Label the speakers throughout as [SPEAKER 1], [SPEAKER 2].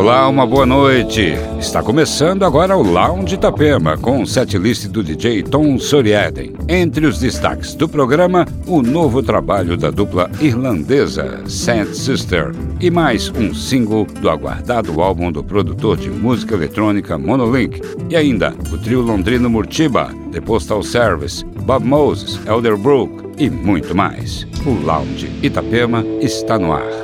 [SPEAKER 1] Olá, uma boa noite. Está começando agora o Lounge Itapema com o setlist do DJ Tom Soriaden. Entre os destaques do programa, o novo trabalho da dupla irlandesa Saint Sister e mais um single do aguardado álbum do produtor de música eletrônica Monolink e ainda o trio londrino Murtiba, The Postal Service, Bob Moses, Elderbrook e muito mais. O Lounge Itapema está no ar.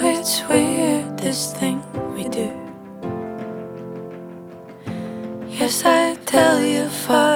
[SPEAKER 2] it's weird, this thing we do. Yes, I tell you, far.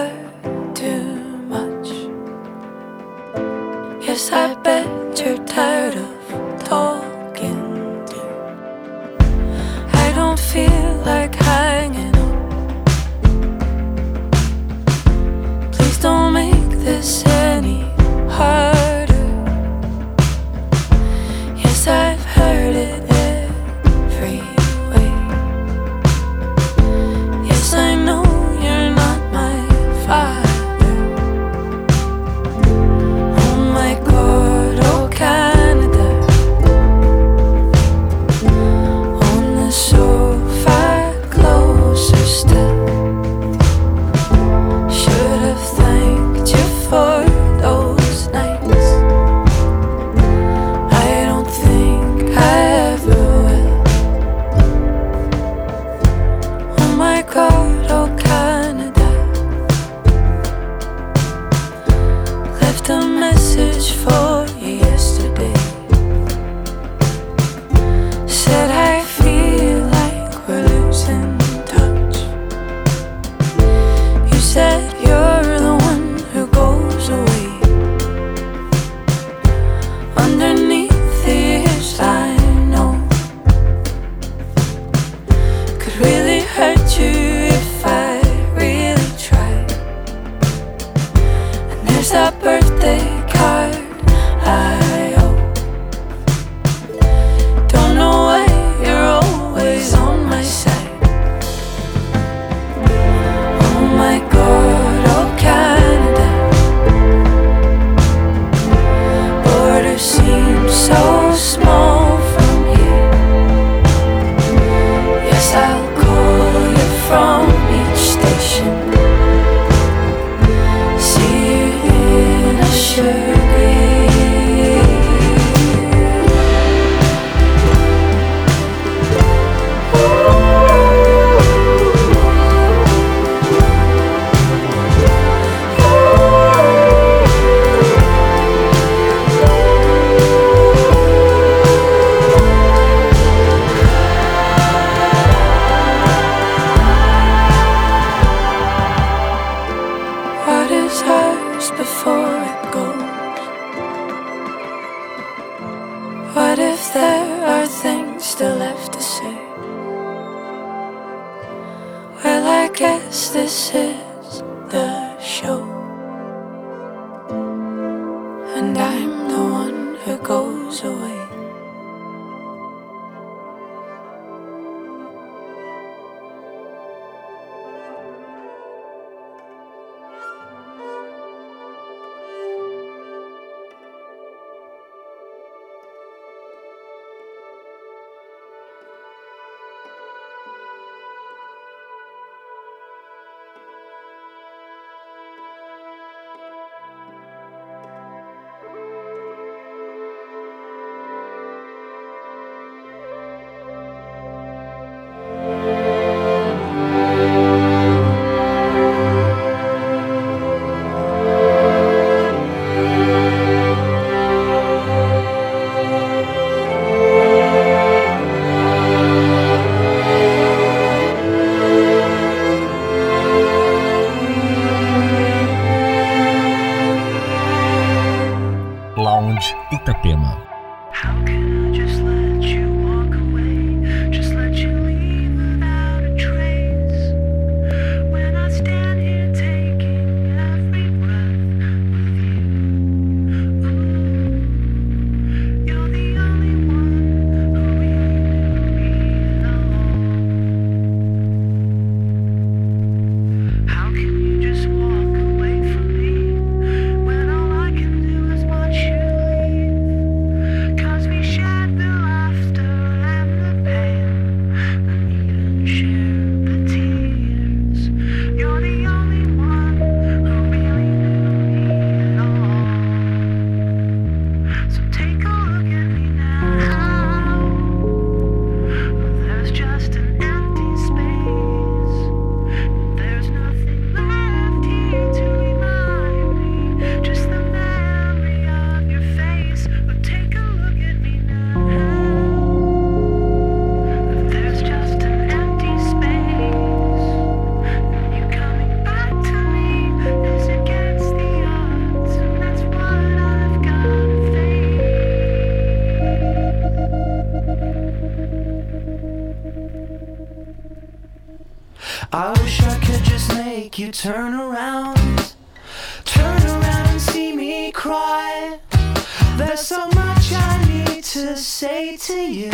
[SPEAKER 2] say
[SPEAKER 3] to you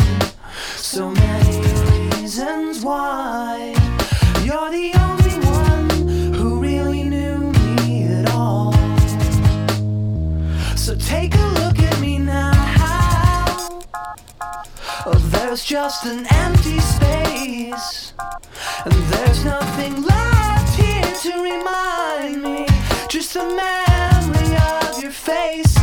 [SPEAKER 3] so many reasons why you're the only one who really knew me at all. So take a look at me now. Oh, there's just an empty space, and there's nothing left here to remind me. Just the memory of your face.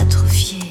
[SPEAKER 4] atrophié.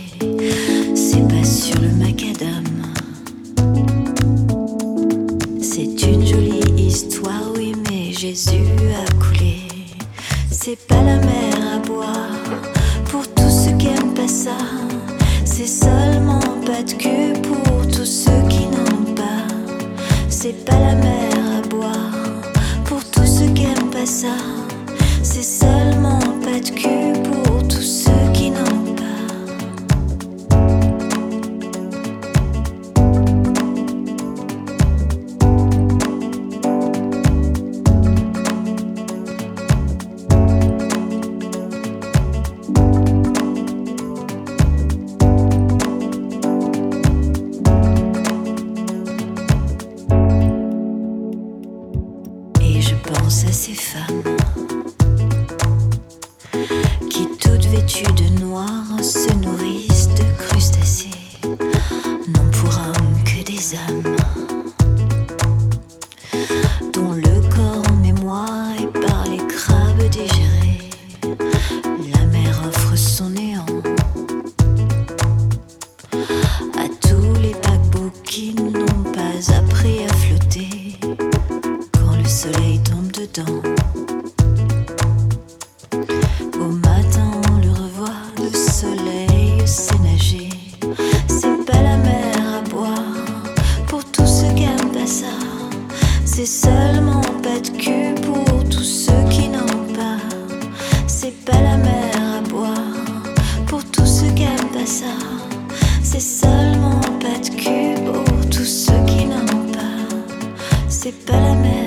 [SPEAKER 3] espérame.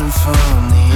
[SPEAKER 3] I'm front of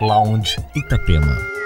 [SPEAKER 5] Lounge Itapema.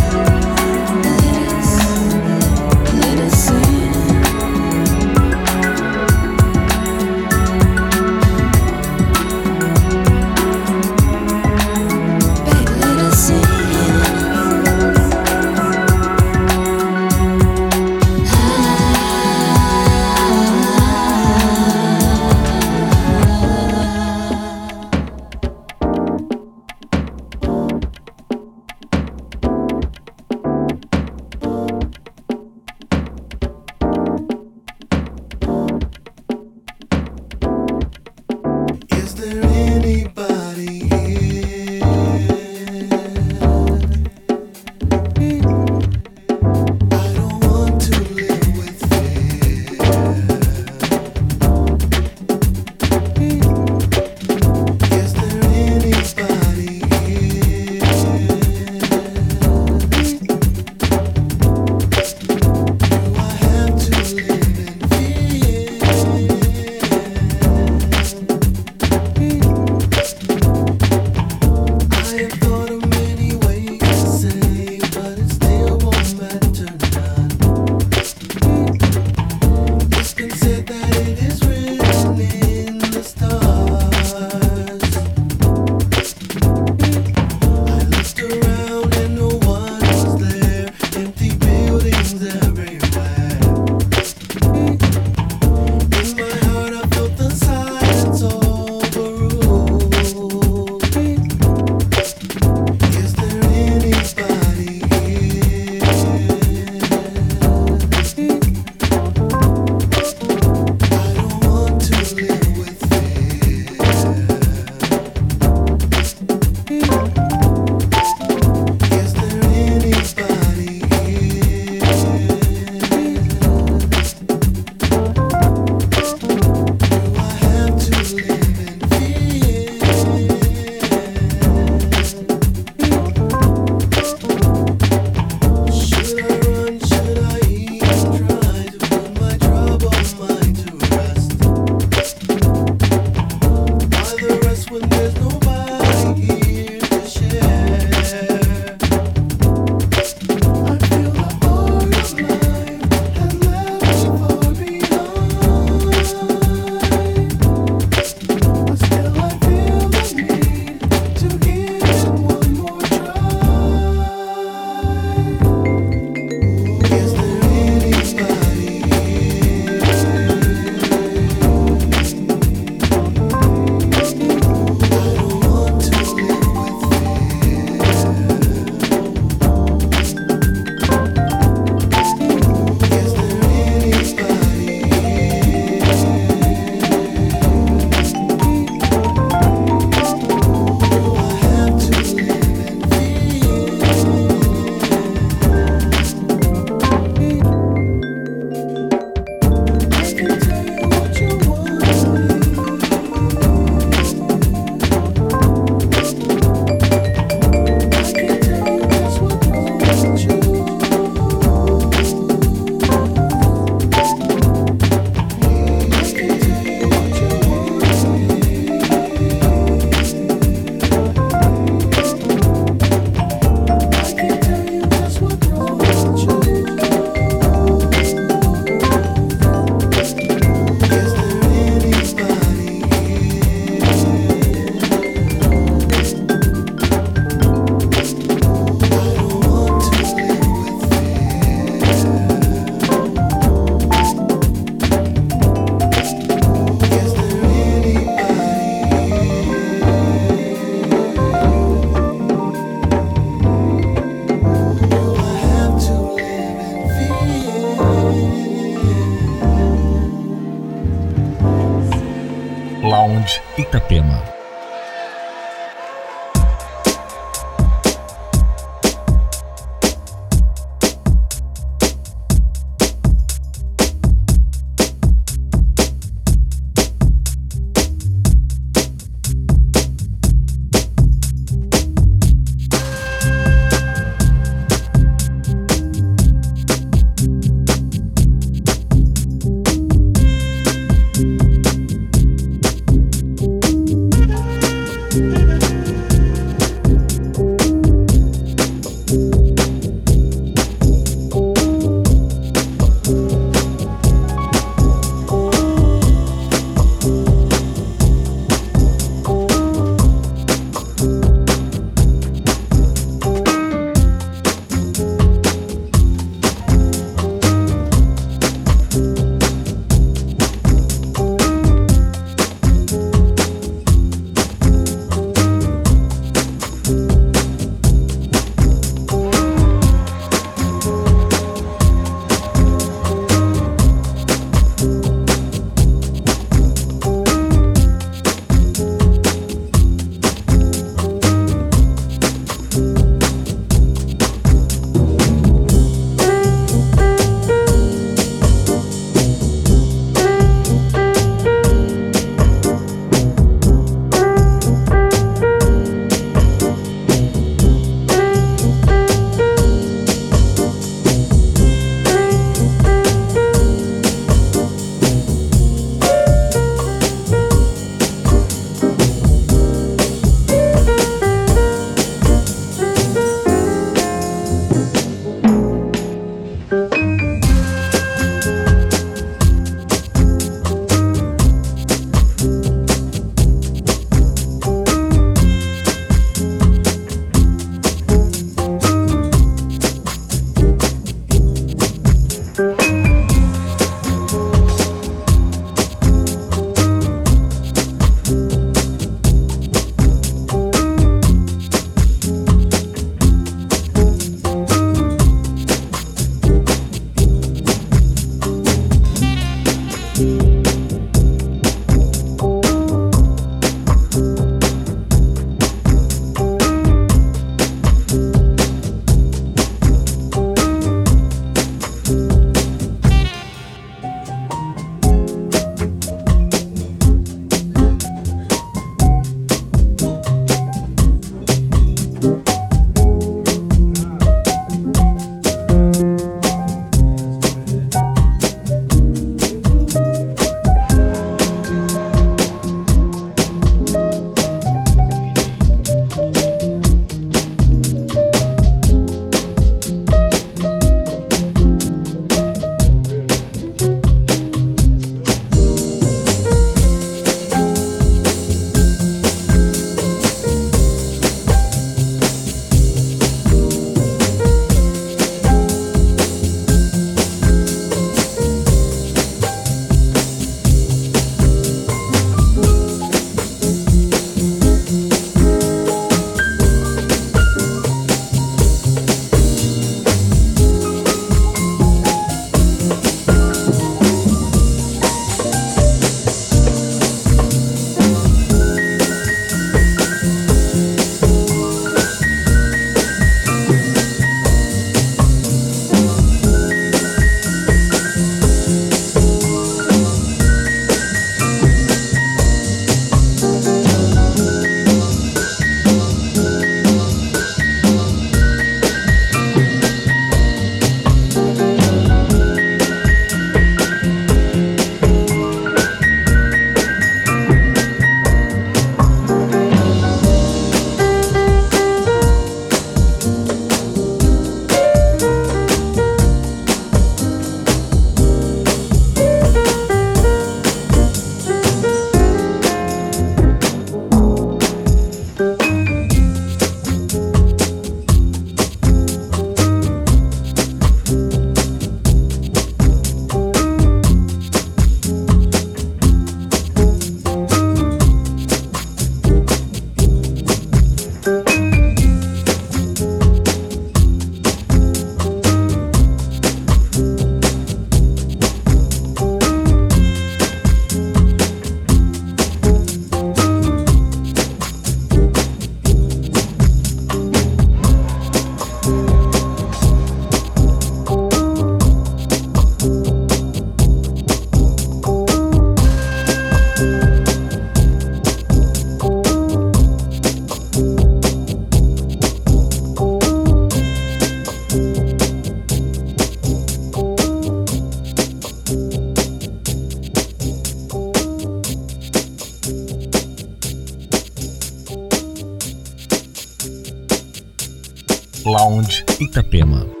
[SPEAKER 5] Itapema.